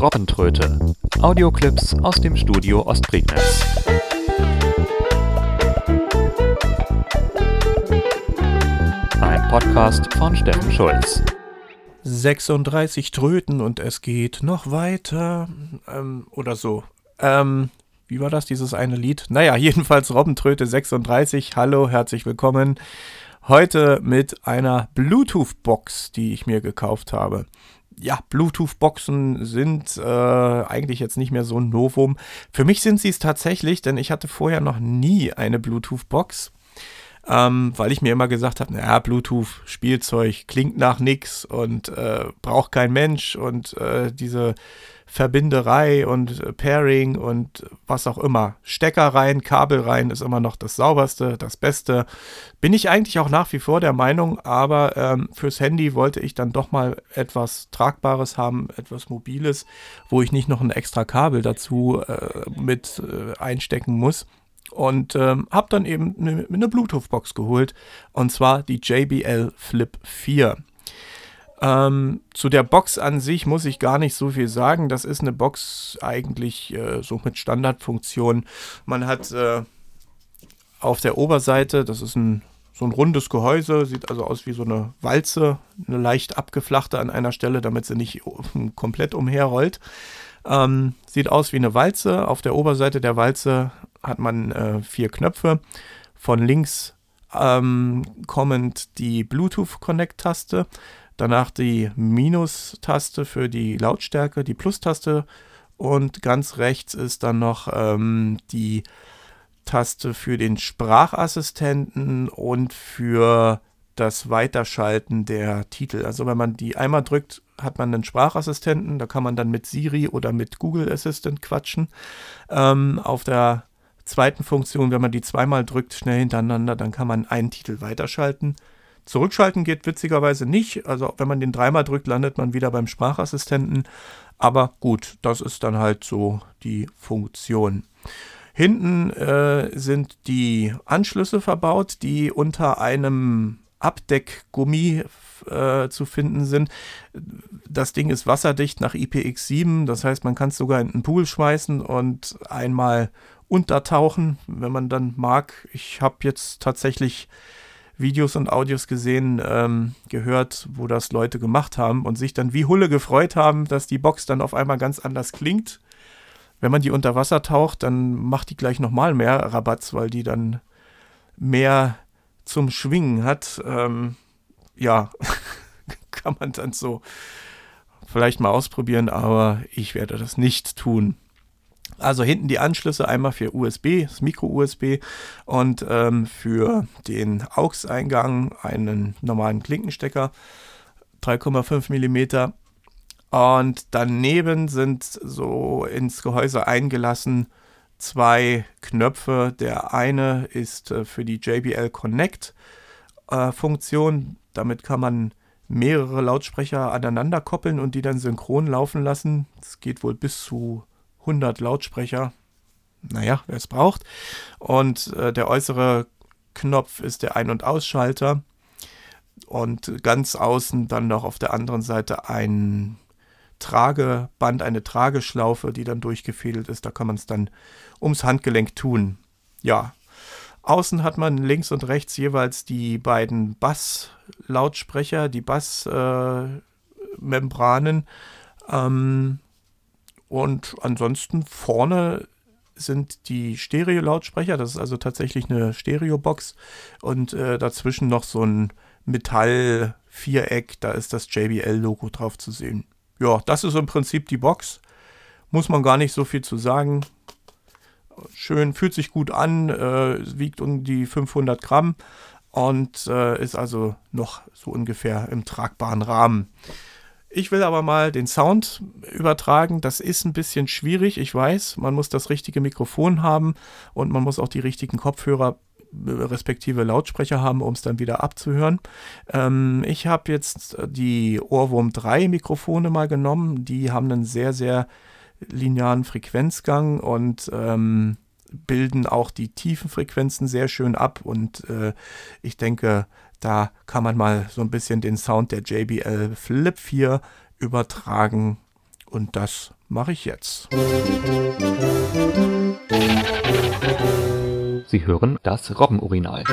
Robbentröte. Audioclips aus dem Studio Ostprignitz. Ein Podcast von Steffen Schulz. 36 Tröten und es geht noch weiter. Ähm, oder so. Ähm, wie war das, dieses eine Lied? Naja, jedenfalls Robbentröte 36. Hallo, herzlich willkommen. Heute mit einer Bluetooth-Box, die ich mir gekauft habe. Ja, Bluetooth-Boxen sind äh, eigentlich jetzt nicht mehr so ein Novum. Für mich sind sie es tatsächlich, denn ich hatte vorher noch nie eine Bluetooth-Box. Ähm, weil ich mir immer gesagt habe, naja, Bluetooth, Spielzeug, klingt nach nix und äh, braucht kein Mensch und äh, diese Verbinderei und Pairing und was auch immer. Stecker rein, Kabel rein ist immer noch das sauberste, das Beste. Bin ich eigentlich auch nach wie vor der Meinung, aber ähm, fürs Handy wollte ich dann doch mal etwas Tragbares haben, etwas Mobiles, wo ich nicht noch ein extra Kabel dazu äh, mit äh, einstecken muss. Und ähm, habe dann eben eine, eine Bluetooth-Box geholt, und zwar die JBL Flip 4. Ähm, zu der Box an sich muss ich gar nicht so viel sagen. Das ist eine Box eigentlich äh, so mit Standardfunktion. Man hat äh, auf der Oberseite, das ist ein, so ein rundes Gehäuse, sieht also aus wie so eine Walze, eine leicht abgeflachte an einer Stelle, damit sie nicht komplett umherrollt. Ähm, sieht aus wie eine Walze. Auf der Oberseite der Walze hat man äh, vier Knöpfe. Von links ähm, kommend die Bluetooth Connect-Taste. Danach die Minus-Taste für die Lautstärke, die Plus-Taste und ganz rechts ist dann noch ähm, die Taste für den Sprachassistenten und für das Weiterschalten der Titel. Also wenn man die einmal drückt, hat man einen Sprachassistenten, da kann man dann mit Siri oder mit Google Assistant quatschen. Ähm, auf der zweiten Funktion, wenn man die zweimal drückt, schnell hintereinander, dann kann man einen Titel weiterschalten. Zurückschalten geht witzigerweise nicht. Also wenn man den dreimal drückt, landet man wieder beim Sprachassistenten. Aber gut, das ist dann halt so die Funktion. Hinten äh, sind die Anschlüsse verbaut, die unter einem Abdeckgummi äh, zu finden sind. Das Ding ist wasserdicht nach IPX7, das heißt, man kann es sogar in den Pool schmeißen und einmal untertauchen, wenn man dann mag. Ich habe jetzt tatsächlich Videos und Audios gesehen, ähm, gehört, wo das Leute gemacht haben und sich dann wie Hulle gefreut haben, dass die Box dann auf einmal ganz anders klingt. Wenn man die unter Wasser taucht, dann macht die gleich nochmal mehr Rabatz, weil die dann mehr zum Schwingen hat. Ähm, ja, kann man dann so vielleicht mal ausprobieren, aber ich werde das nicht tun. Also hinten die Anschlüsse einmal für USB, das Micro-USB und ähm, für den AUX-Eingang einen normalen Klinkenstecker, 3,5 mm. Und daneben sind so ins Gehäuse eingelassen zwei Knöpfe. Der eine ist äh, für die JBL Connect äh, Funktion. Damit kann man mehrere Lautsprecher aneinander koppeln und die dann synchron laufen lassen. Das geht wohl bis zu 100 Lautsprecher. Naja, wer es braucht. Und äh, der äußere Knopf ist der Ein- und Ausschalter. Und ganz außen dann noch auf der anderen Seite ein Trageband, eine Trageschlaufe, die dann durchgefädelt ist. Da kann man es dann ums Handgelenk tun. Ja. Außen hat man links und rechts jeweils die beiden Basslautsprecher, die Bassmembranen. Äh, ähm, und ansonsten vorne sind die Stereo-Lautsprecher. Das ist also tatsächlich eine Stereo-Box. Und äh, dazwischen noch so ein Metall-Viereck. Da ist das JBL-Logo drauf zu sehen. Ja, das ist im Prinzip die Box. Muss man gar nicht so viel zu sagen. Schön, fühlt sich gut an, äh, wiegt um die 500 Gramm und äh, ist also noch so ungefähr im tragbaren Rahmen. Ich will aber mal den Sound übertragen. Das ist ein bisschen schwierig, ich weiß. Man muss das richtige Mikrofon haben und man muss auch die richtigen Kopfhörer äh, respektive Lautsprecher haben, um es dann wieder abzuhören. Ähm, ich habe jetzt die Ohrwurm 3 Mikrofone mal genommen. Die haben einen sehr, sehr linearen Frequenzgang und ähm, bilden auch die tiefen Frequenzen sehr schön ab. Und äh, ich denke, da kann man mal so ein bisschen den Sound der JBL Flip 4 übertragen. Und das mache ich jetzt. Sie hören das Robbenurinal.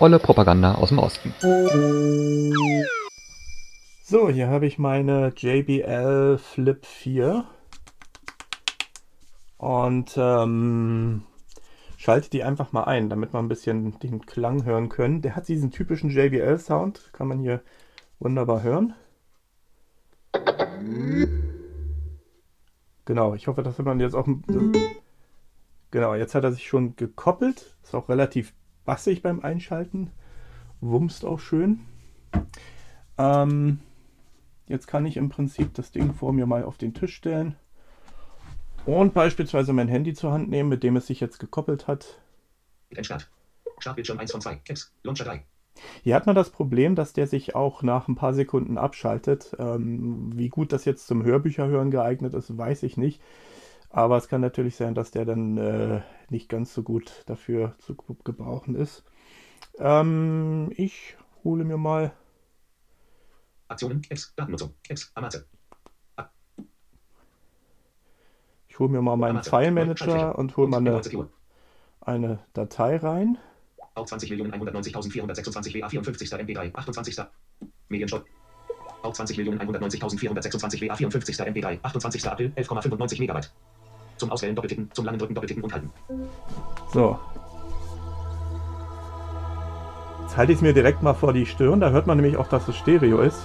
Olle Propaganda aus dem Osten. So, hier habe ich meine JBL Flip 4 und ähm, schalte die einfach mal ein, damit wir ein bisschen den Klang hören können. Der hat diesen typischen JBL-Sound, kann man hier wunderbar hören. Genau, ich hoffe, dass man jetzt auch... Genau, jetzt hat er sich schon gekoppelt. Ist auch relativ bassig beim Einschalten. Wumst auch schön. Ähm, jetzt kann ich im Prinzip das Ding vor mir mal auf den Tisch stellen und beispielsweise mein Handy zur Hand nehmen, mit dem es sich jetzt gekoppelt hat. Entsperrt. Startbildschirm 1 von 2. Caps. Launcher 3. Hier hat man das Problem, dass der sich auch nach ein paar Sekunden abschaltet. Ähm, wie gut das jetzt zum Hörbücherhören geeignet ist, weiß ich nicht. Aber es kann natürlich sein, dass der dann äh, nicht ganz so gut dafür zu gebrauchen ist. Ähm, ich hole mir mal. Aktionen, Apps, Datennutzung, Apps, Amazon. Ich hole mir mal meinen File Manager und hole mal eine, eine Datei rein. Auch 20.190.426 WA54 MP3, 28. Medienstopp. Auch 20.190.426 WA54 MP3, 28. April, 11,95 Megabyte. Zum Auswählen doppeltippen, zum langen Drücken doppeltippen und halten. So. Jetzt halte ich es mir direkt mal vor die Stirn. Da hört man nämlich auch, dass es Stereo ist.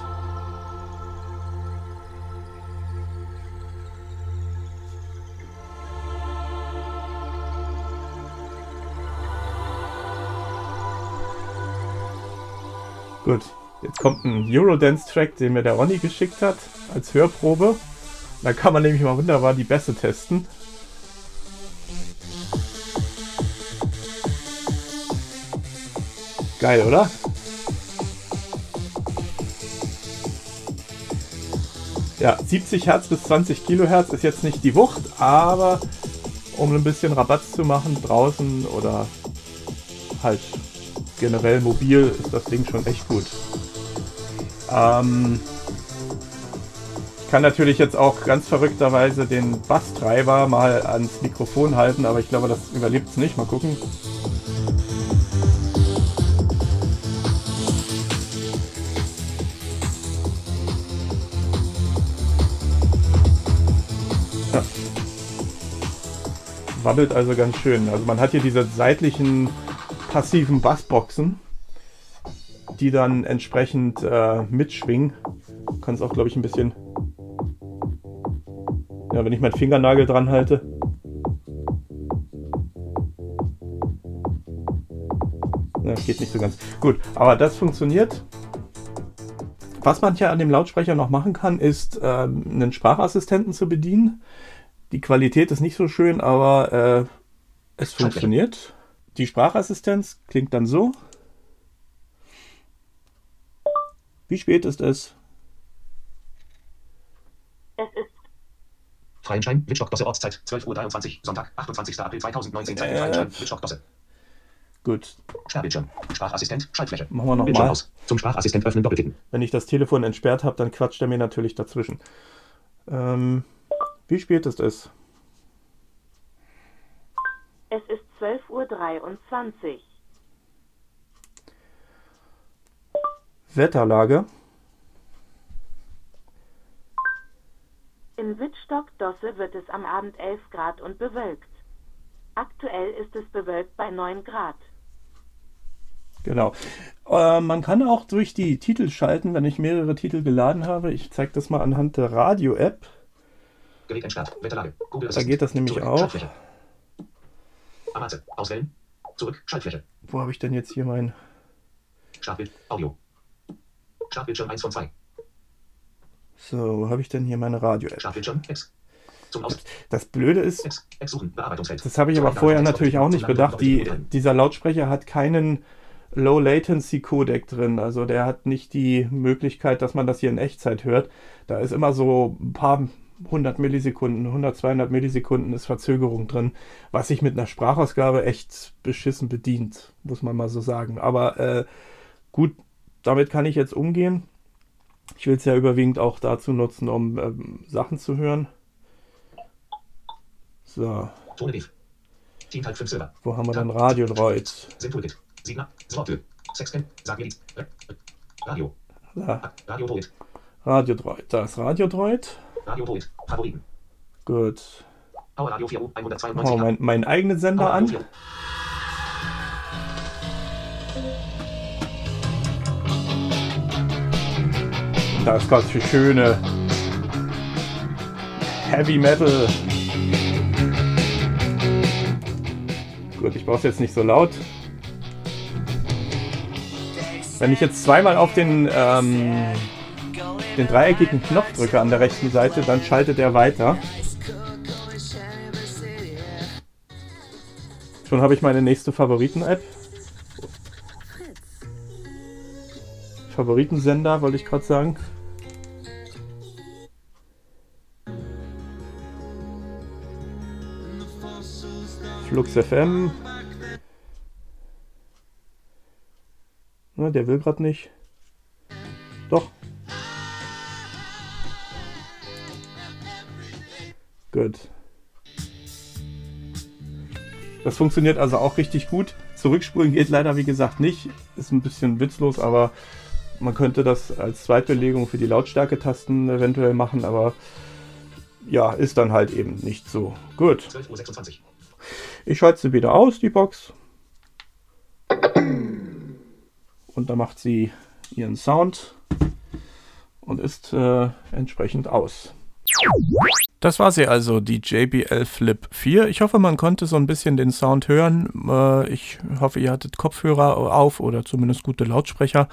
Gut, jetzt kommt ein Eurodance-Track, den mir der Ronny geschickt hat, als Hörprobe. Da kann man nämlich mal wunderbar die Bässe testen. Geil, oder? Ja, 70 Hertz bis 20 Kilohertz ist jetzt nicht die Wucht, aber um ein bisschen Rabatt zu machen draußen oder halt generell mobil ist das Ding schon echt gut. Ähm, ich kann natürlich jetzt auch ganz verrückterweise den Basstreiber mal ans Mikrofon halten, aber ich glaube, das überlebt es nicht. Mal gucken. Wabbelt also ganz schön. Also man hat hier diese seitlichen passiven Bassboxen, die dann entsprechend äh, mitschwingen. Du kannst auch, glaube ich, ein bisschen. Ja, wenn ich meinen Fingernagel dran halte. Ja, geht nicht so ganz. Gut, aber das funktioniert. Was man hier an dem Lautsprecher noch machen kann, ist äh, einen Sprachassistenten zu bedienen. Die Qualität ist nicht so schön, aber äh, es funktioniert. Die Sprachassistenz klingt dann so. Wie spät ist es? Es ist Freienschein, Wittstock-Dosse, Ortszeit, 12.23 Uhr, Sonntag, 28. April 2019, Zeit, äh, Freienschein, Wittstock-Dosse. Gut. Sperrbildschirm, Sprachassistent, Schaltfläche. Machen wir nochmal. aus. Zum Sprachassistent öffnen, doppelklicken. Wenn ich das Telefon entsperrt habe, dann quatscht er mir natürlich dazwischen. Ähm, wie spät ist es? Es ist 12.23 Uhr. Wetterlage. In Wittstock-Dosse wird es am Abend 11 Grad und bewölkt. Aktuell ist es bewölkt bei 9 Grad. Genau. Äh, man kann auch durch die Titel schalten, wenn ich mehrere Titel geladen habe. Ich zeige das mal anhand der Radio-App. Gerät entsperrt. Wetterlage. Google da geht das nämlich auch. Amazon. Auswählen. Zurück. Schaltfläche. Wo habe ich denn jetzt hier mein... Startbild. Audio. Startbildschirm 1 von 2. So, wo habe ich denn hier meine Radio-App? Startbildschirm. X. Das Blöde ist, das habe ich aber vorher natürlich auch nicht bedacht. Die, dieser Lautsprecher hat keinen Low Latency Codec drin. Also der hat nicht die Möglichkeit, dass man das hier in Echtzeit hört. Da ist immer so ein paar 100 Millisekunden, 100, 200 Millisekunden ist Verzögerung drin, was sich mit einer Sprachausgabe echt beschissen bedient, muss man mal so sagen. Aber äh, gut, damit kann ich jetzt umgehen. Ich will es ja überwiegend auch dazu nutzen, um ähm, Sachen zu hören. So. Wo haben wir dann Radio Droid? Radio. Radio Droid. Radio Droid. Da ist Radio Droid. Radio Droid. Favoriten. Gut. Power Radio 4 192. Oh, mein, mein eigenen Sender Power an. Da ist ganz viel schöne Heavy Metal. Gut, ich brauche es jetzt nicht so laut. Wenn ich jetzt zweimal auf den, ähm, den dreieckigen Knopf drücke an der rechten Seite, dann schaltet er weiter. Schon habe ich meine nächste Favoriten-App. Favoritensender, wollte ich gerade sagen. Flux FM. Na, der will gerade nicht. Doch. Gut. Das funktioniert also auch richtig gut. Zurückspulen geht leider, wie gesagt, nicht. Ist ein bisschen witzlos, aber man könnte das als Zweitbelegung für die Lautstärke-Tasten eventuell machen, aber ja, ist dann halt eben nicht so gut. 12.26 Uhr. Ich schalte sie wieder aus, die Box. Und dann macht sie ihren Sound und ist äh, entsprechend aus. Das war sie also, die JBL Flip 4. Ich hoffe, man konnte so ein bisschen den Sound hören. Äh, ich hoffe, ihr hattet Kopfhörer auf oder zumindest gute Lautsprecher.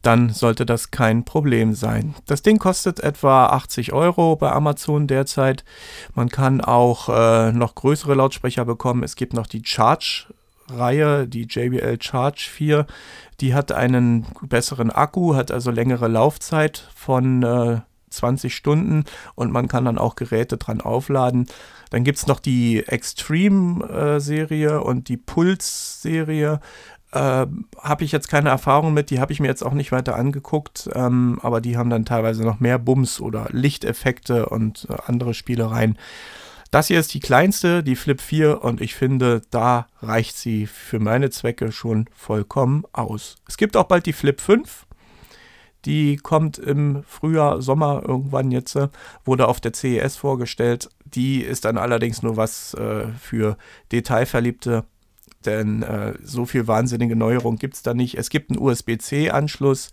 Dann sollte das kein Problem sein. Das Ding kostet etwa 80 Euro bei Amazon derzeit. Man kann auch äh, noch größere Lautsprecher bekommen. Es gibt noch die Charge Reihe, die JBL Charge 4, die hat einen besseren Akku, hat also längere Laufzeit von äh, 20 Stunden und man kann dann auch Geräte dran aufladen. Dann gibt es noch die Extreme-Serie äh, und die Pulse-Serie. Äh, habe ich jetzt keine Erfahrung mit, die habe ich mir jetzt auch nicht weiter angeguckt, ähm, aber die haben dann teilweise noch mehr Bums oder Lichteffekte und äh, andere Spielereien. Das hier ist die kleinste, die Flip 4, und ich finde, da reicht sie für meine Zwecke schon vollkommen aus. Es gibt auch bald die Flip 5. Die kommt im Frühjahr, Sommer irgendwann jetzt, äh, wurde auf der CES vorgestellt. Die ist dann allerdings nur was äh, für Detailverliebte, denn äh, so viel wahnsinnige Neuerung gibt es da nicht. Es gibt einen USB-C-Anschluss,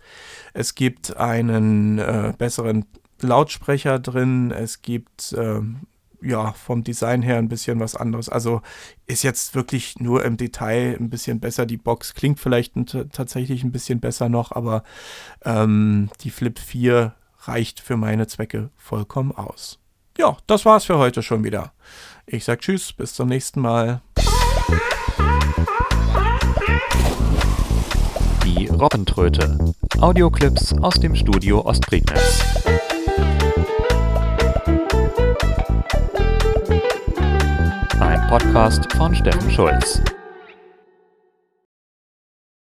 es gibt einen äh, besseren Lautsprecher drin, es gibt ähm, ja, vom Design her ein bisschen was anderes. Also ist jetzt wirklich nur im Detail ein bisschen besser. Die Box klingt vielleicht tatsächlich ein bisschen besser noch, aber ähm, die Flip 4 reicht für meine Zwecke vollkommen aus. Ja, das war's für heute schon wieder. Ich sag Tschüss, bis zum nächsten Mal. Die Robbentröte. Audioclips aus dem Studio Ostprignitz. Podcast von Steffen Schulz.